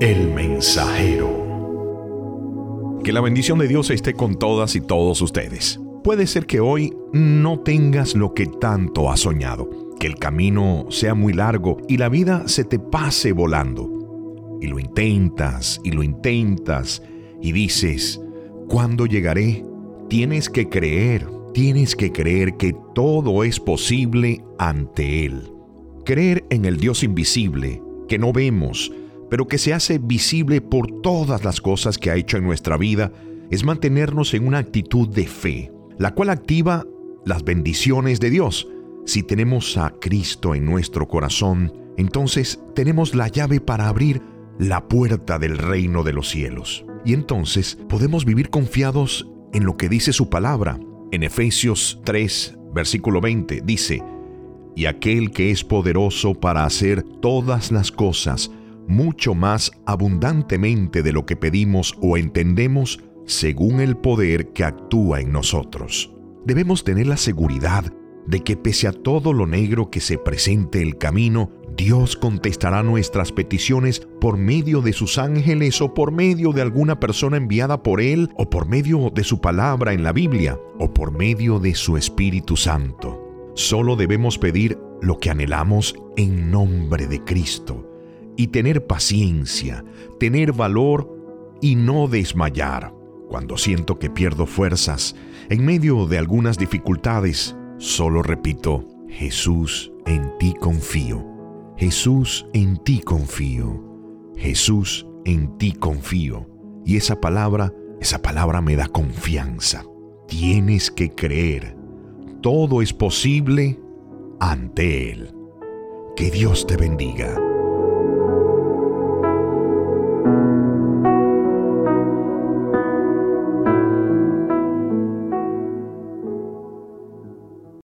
El mensajero. Que la bendición de Dios esté con todas y todos ustedes. Puede ser que hoy no tengas lo que tanto has soñado, que el camino sea muy largo y la vida se te pase volando. Y lo intentas y lo intentas y dices, ¿cuándo llegaré? Tienes que creer, tienes que creer que todo es posible ante Él. Creer en el Dios invisible, que no vemos, pero que se hace visible por todas las cosas que ha hecho en nuestra vida, es mantenernos en una actitud de fe, la cual activa las bendiciones de Dios. Si tenemos a Cristo en nuestro corazón, entonces tenemos la llave para abrir la puerta del reino de los cielos. Y entonces podemos vivir confiados en lo que dice su palabra. En Efesios 3, versículo 20, dice, Y aquel que es poderoso para hacer todas las cosas, mucho más abundantemente de lo que pedimos o entendemos según el poder que actúa en nosotros. Debemos tener la seguridad de que pese a todo lo negro que se presente el camino, Dios contestará nuestras peticiones por medio de sus ángeles o por medio de alguna persona enviada por Él o por medio de su palabra en la Biblia o por medio de su Espíritu Santo. Solo debemos pedir lo que anhelamos en nombre de Cristo y tener paciencia, tener valor y no desmayar. Cuando siento que pierdo fuerzas en medio de algunas dificultades, solo repito, Jesús, en ti confío. Jesús, en ti confío. Jesús, en ti confío. Y esa palabra, esa palabra me da confianza. Tienes que creer. Todo es posible ante Él. Que Dios te bendiga.